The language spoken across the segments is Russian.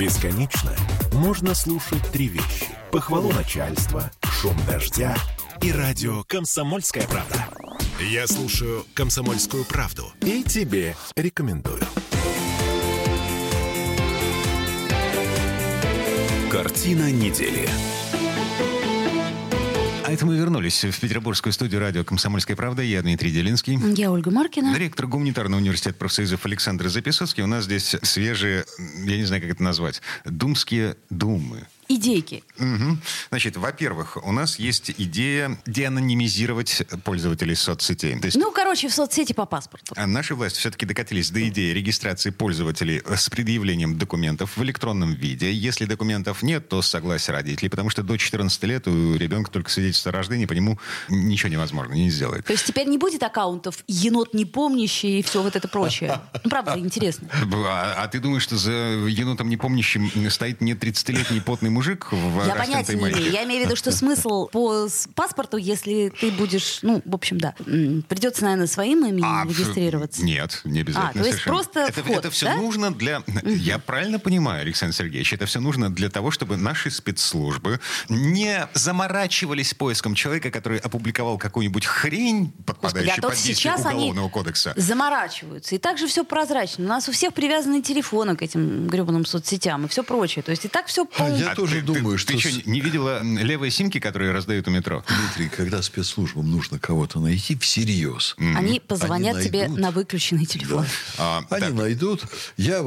Бесконечно можно слушать три вещи. Похвалу начальства, шум дождя и радио «Комсомольская правда». Я слушаю «Комсомольскую правду» и тебе рекомендую. Картина недели. А это мы вернулись в петербургскую студию радио «Комсомольская правда». Я Дмитрий Делинский. Я Ольга Маркина. Ректор гуманитарного университета профсоюзов Александр Записоцкий. У нас здесь свежие, я не знаю, как это назвать, думские думы идейки. Угу. Значит, во-первых, у нас есть идея деанонимизировать пользователей соцсетей. То есть, ну, короче, в соцсети по паспорту. А наши власти все-таки докатились до идеи регистрации пользователей с предъявлением документов в электронном виде. Если документов нет, то с согласия родителей, потому что до 14 лет у ребенка только свидетельство о рождении, по нему ничего невозможно, не сделает. То есть теперь не будет аккаунтов енот не помнящий и все вот это прочее? Ну, правда, интересно. А, а ты думаешь, что за енотом не помнящим стоит не 30-летний потный мужик, мужик в Я понятия не имею. Я имею в виду, что смысл по паспорту, если ты будешь, ну, в общем, да, придется, наверное, своим именем а, регистрироваться. Нет, не обязательно. А, то есть совершенно. просто это, вход, это все да? нужно для... Я правильно понимаю, Александр Сергеевич, это все нужно для того, чтобы наши спецслужбы не заморачивались поиском человека, который опубликовал какую-нибудь хрень, подпадающую Господи, а под действие Уголовного кодекса. заморачиваются. И также все прозрачно. У нас у всех привязаны телефоны к этим гребаным соцсетям и все прочее. То есть и так все... А я тоже ты, думаю, ты, что... Ты что, не видела левые симки, которые раздают у метро? Дмитрий, когда спецслужбам нужно кого-то найти всерьез... Mm-hmm. Они позвонят Они тебе на выключенный телефон. Да. А, Они так. найдут. Я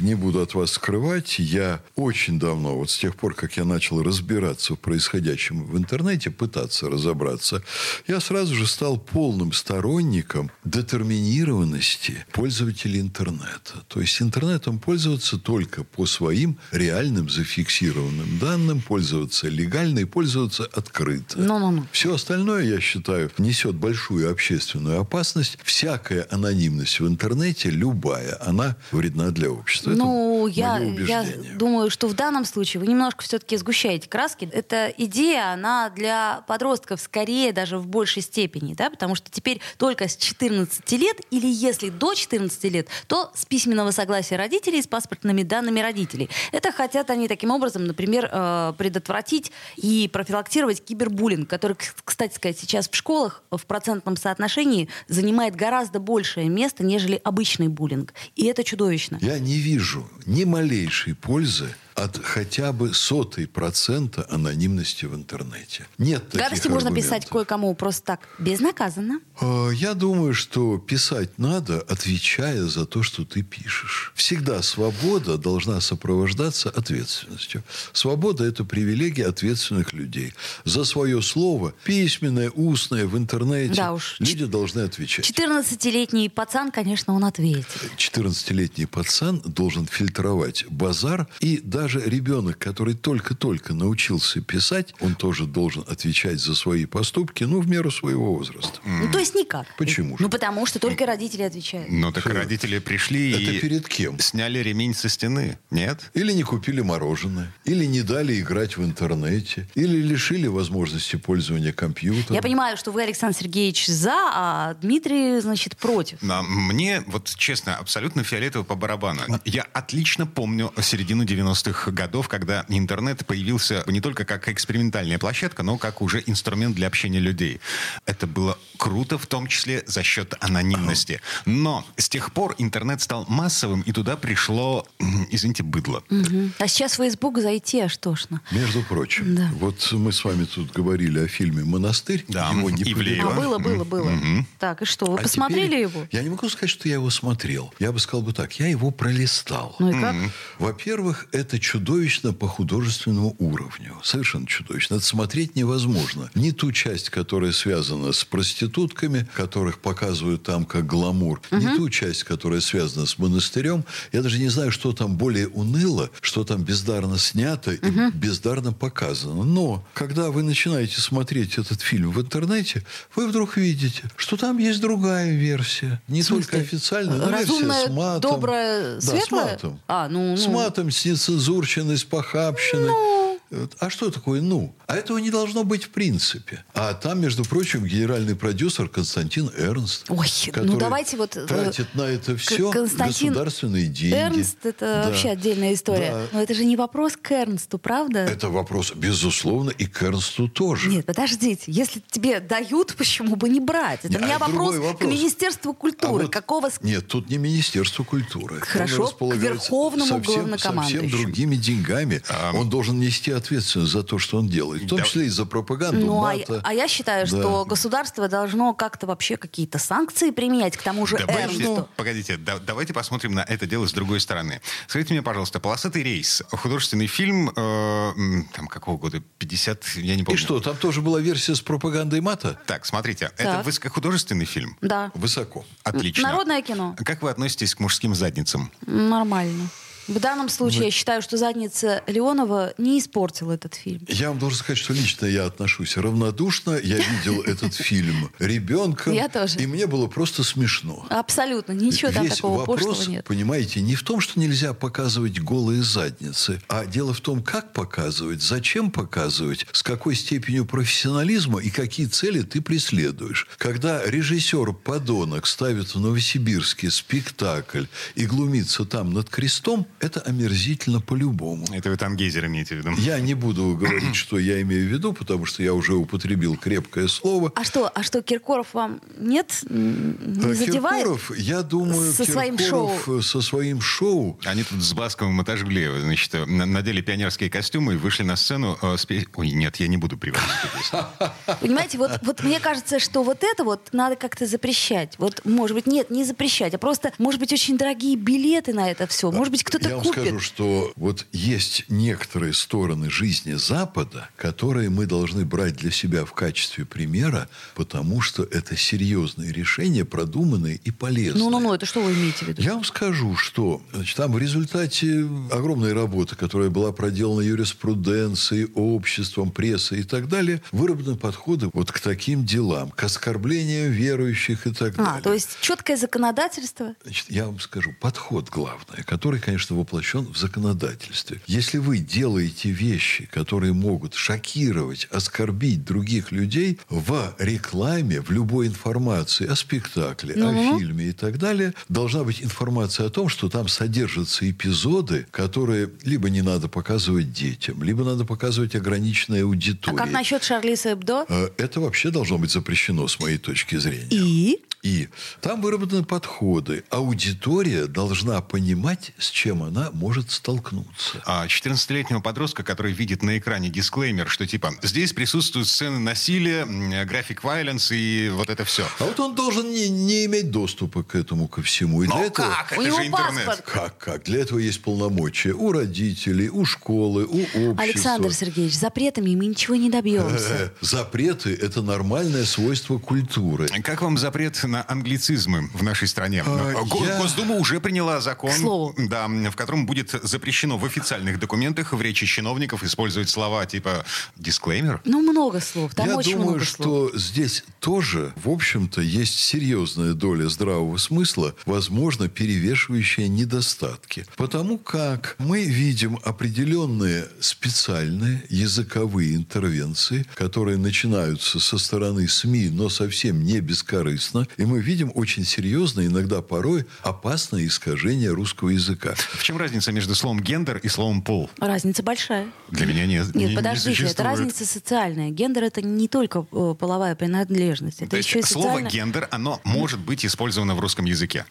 не буду от вас скрывать. Я очень давно, вот с тех пор, как я начал разбираться в происходящем в интернете, пытаться разобраться, я сразу же стал полным сторонником детерминированности пользователей интернета. То есть интернетом пользоваться только по своим реальным зафиксированным зафиксированным данным, пользоваться легально и пользоваться открыто. No, no, no. Все остальное, я считаю, несет большую общественную опасность. Всякая анонимность в интернете, любая, она вредна для общества. Ну, я, я думаю, что в данном случае вы немножко все-таки сгущаете краски. Эта идея, она для подростков скорее даже в большей степени, да, потому что теперь только с 14 лет или если до 14 лет, то с письменного согласия родителей с паспортными данными родителей. Это хотят они таким образом, например, например, э, предотвратить и профилактировать кибербуллинг, который, кстати сказать, сейчас в школах в процентном соотношении занимает гораздо большее место, нежели обычный буллинг. И это чудовищно. Я не вижу ни малейшей пользы от хотя бы сотой процента анонимности в интернете. Нет таких Гадости можно писать кое-кому просто так, безнаказанно. А, я думаю, что писать надо, отвечая за то, что ты пишешь. Всегда свобода должна сопровождаться ответственностью. Свобода – это привилегия ответственных людей. За свое слово, письменное, устное, в интернете, да уж. люди должны отвечать. 14-летний пацан, конечно, он ответит. 14-летний пацан должен фильтровать базар и даже даже ребенок, который только-только научился писать, он тоже должен отвечать за свои поступки, ну, в меру своего возраста. Ну, то есть никак. Почему же? Ну, потому что только родители отвечают. Ну, так Что? родители пришли Это и... перед кем? Сняли ремень со стены, нет? Или не купили мороженое, или не дали играть в интернете, или лишили возможности пользования компьютером. Я понимаю, что вы, Александр Сергеевич, за, а Дмитрий, значит, против. Но мне, вот честно, абсолютно фиолетово по барабану. Я отлично помню середину 90-х 90-х годов, когда интернет появился не только как экспериментальная площадка, но как уже инструмент для общения людей. Это было круто, в том числе за счет анонимности. Но с тех пор интернет стал массовым, и туда пришло, извините, быдло. Угу. А сейчас в Facebook зайти аж тошно. Между прочим, да. вот мы с вами тут говорили о фильме «Монастырь». Да, его не Ивлеева. А было, было, было. Угу. Так, и что, вы а посмотрели его? Я не могу сказать, что я его смотрел. Я бы сказал бы так, я его пролистал. Ну и как? Во-первых, это чудовищно по художественному уровню. Совершенно чудовищно. Это смотреть невозможно. Ни ту часть, которая связана с проститутками, которых показывают там как гламур, угу. ни ту часть, которая связана с монастырем. Я даже не знаю, что там более уныло, что там бездарно снято угу. и бездарно показано. Но когда вы начинаете смотреть этот фильм в интернете, вы вдруг видите, что там есть другая версия. Не только официальная, но Разумная, версия с матом. добрая, да, светлая? с матом. А, ну, ну. С матом, с нецензурщиной, с похабщиной. Ну А что такое «ну»? А этого не должно быть в принципе. А там, между прочим, генеральный продюсер Константин Эрнст. Ой, ну давайте вот... Э, тратит на это все Константин государственные деньги. Эрнст – это да. вообще отдельная история. Да. Но это же не вопрос к Эрнсту, правда? Это вопрос, безусловно, и к Эрнсту тоже. Нет, подождите. Если тебе дают, почему бы не брать? Это у меня а вопрос, вопрос к Министерству культуры. А вот, Какого... Нет, тут не Министерство культуры. Хорошо, к Верховному совсем, совсем другими деньгами. А... Он должен нести ответственность за то, что он делает. В том да. числе и за пропаганду ну, а мата. А, а я считаю, да. что государство должно как-то вообще какие-то санкции применять к тому же давайте, Эрнсту. Погодите, да, давайте посмотрим на это дело с другой стороны. Скажите мне, пожалуйста, «Полосатый рейс» — художественный фильм, э, там, какого года? 50, я не помню. И что, там тоже была версия с пропагандой мата? Так, смотрите, так. это высокохудожественный фильм? Да. Высоко. Отлично. Народное кино. Как вы относитесь к мужским задницам? Нормально. В данном случае Вы... я считаю, что задница Леонова не испортила этот фильм. Я вам должен сказать, что лично я отношусь равнодушно. Я видел этот фильм ребенком. Я тоже. И мне было просто смешно. Абсолютно. Ничего там такого вопрос, нет. понимаете, не в том, что нельзя показывать голые задницы, а дело в том, как показывать, зачем показывать, с какой степенью профессионализма и какие цели ты преследуешь. Когда режиссер-подонок ставит в Новосибирске спектакль и глумится там над крестом, это омерзительно по-любому. Это вы там гейзер имеете в виду? Я не буду говорить, что я имею в виду, потому что я уже употребил крепкое слово. А что, а что Киркоров вам нет? Не а задевает? Киркоров, я думаю, со своим шоу. со своим шоу. Они тут с Басковым отожгли, значит, надели пионерские костюмы и вышли на сцену. Э, спе... Ой, нет, я не буду приводить Понимаете, вот, вот мне кажется, что вот это вот надо как-то запрещать. Вот, может быть, нет, не запрещать, а просто, может быть, очень дорогие билеты на это все. Может быть, кто-то я вам купит. скажу, что вот есть некоторые стороны жизни Запада, которые мы должны брать для себя в качестве примера, потому что это серьезные решения, продуманные и полезные. Ну-ну-ну, это что вы имеете в виду? Я вам скажу, что значит, там в результате огромной работы, которая была проделана юриспруденцией, обществом, прессой и так далее, выработаны подходы вот к таким делам, к оскорблению верующих и так а, далее. то есть четкое законодательство? Значит, я вам скажу, подход главный, который, конечно, воплощен в законодательстве. Если вы делаете вещи, которые могут шокировать, оскорбить других людей в рекламе, в любой информации о спектакле, ну. о фильме и так далее, должна быть информация о том, что там содержатся эпизоды, которые либо не надо показывать детям, либо надо показывать ограниченной аудитории. А как насчет Шарлиса Эбдо? Э, это вообще должно быть запрещено с моей точки зрения. И? И там выработаны подходы. Аудитория должна понимать, с чем она может столкнуться. А 14-летнего подростка, который видит на экране дисклеймер, что типа здесь присутствуют сцены насилия, график violence и вот это все. А вот он должен не, не иметь доступа к этому, ко всему. И Но для этого... как? Это у же интернет. Паспорт. Как, как? Для этого есть полномочия у родителей, у школы, у общества. Александр Сергеевич, запретами мы ничего не добьемся. Запреты – это нормальное свойство культуры. Как вам запрет на англицизмы в нашей стране. А, я... Госдума уже приняла закон, да, в котором будет запрещено в официальных документах в речи чиновников использовать слова типа дисклеймер. Ну, много слов. Там я очень думаю, много слов. что здесь тоже, в общем-то, есть серьезная доля здравого смысла, возможно, перевешивающая недостатки. Потому как мы видим определенные специальные языковые интервенции, которые начинаются со стороны СМИ, но совсем не бескорыстно, и мы видим очень серьезное, иногда порой опасное искажение русского языка. В чем разница между словом гендер и словом пол? Разница большая. Для меня нет. Нет, не, подождите, не это разница социальная. Гендер это не только э, половая принадлежность. Это То еще есть слово социально... гендер, оно может быть использовано в русском языке?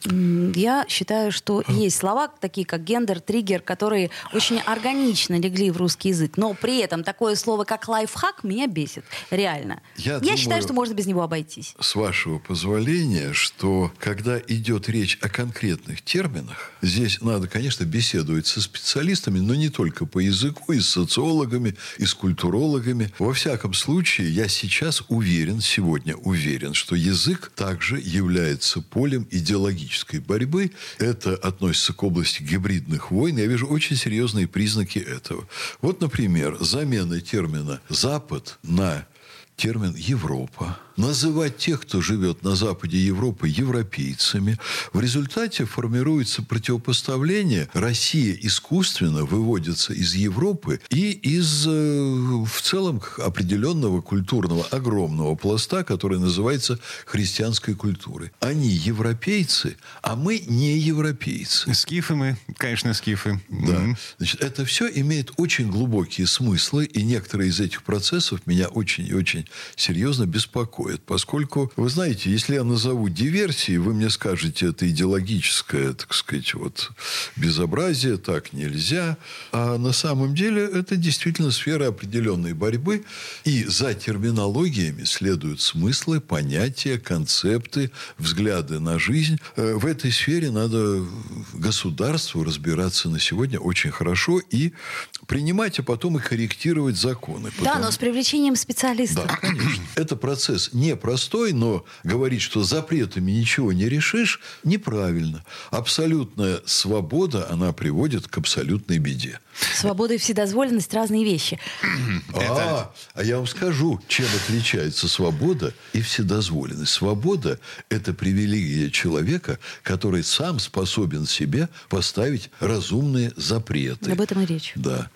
Я считаю, что есть слова, такие как гендер, триггер, которые очень органично легли в русский язык. Но при этом такое слово, как лайфхак, меня бесит. Реально. Я, Я думаю, считаю, что можно без него обойтись. С вашего позволения, что когда идет речь о конкретных терминах, здесь надо, конечно, беседовать со специалистами, но не только по языку, и с социологами, и с культурологами. Во всяком случае, я сейчас уверен, сегодня уверен, что язык также является полем идеологической борьбы. Это относится к области гибридных войн. Я вижу очень серьезные признаки этого. Вот, например, замена термина «Запад» на термин «Европа», называть тех, кто живет на западе Европы, европейцами. В результате формируется противопоставление. Россия искусственно выводится из Европы и из, э, в целом, определенного культурного огромного пласта, который называется христианской культурой. Они европейцы, а мы не европейцы. Скифы мы, конечно, скифы. Да. Mm-hmm. Значит, это все имеет очень глубокие смыслы, и некоторые из этих процессов меня очень и очень серьезно беспокоят. Поскольку, вы знаете, если я назову диверсией, вы мне скажете, это идеологическое, так сказать, вот, безобразие, так нельзя. А на самом деле это действительно сфера определенной борьбы. И за терминологиями следуют смыслы, понятия, концепты, взгляды на жизнь. Э, в этой сфере надо государству разбираться на сегодня очень хорошо и принимать, а потом и корректировать законы. Потому... Да, но с привлечением специалистов. Да, конечно. Это процесс непростой, но говорить, что запретами ничего не решишь, неправильно. Абсолютная свобода, она приводит к абсолютной беде. Свобода и вседозволенность – разные вещи. А, а я вам скажу, чем отличается свобода и вседозволенность. Свобода – это привилегия человека, который сам способен себе поставить разумные запреты. Об этом и речь. Да.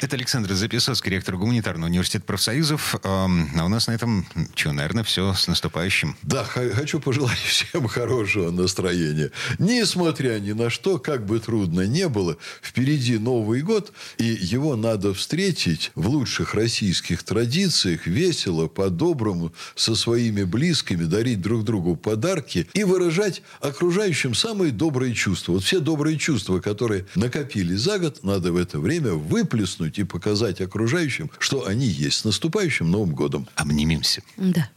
Это Александр Записовский, ректор гуманитарного университета профсоюзов. А у нас на этом, что, наверное, все с наступающим. Да, хочу пожелать всем хорошего настроения. Несмотря ни на что, как бы трудно не было, впереди Новый год, и его надо встретить в лучших российских традициях, весело, по-доброму, со своими близкими, дарить друг другу подарки и выражать окружающим самые добрые чувства. Вот все добрые чувства, которые накопили за год, надо в это время выплеснуть и показать окружающим, что они есть. С наступающим Новым годом. Обнимемся. Да.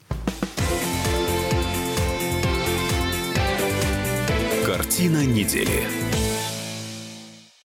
Картина недели.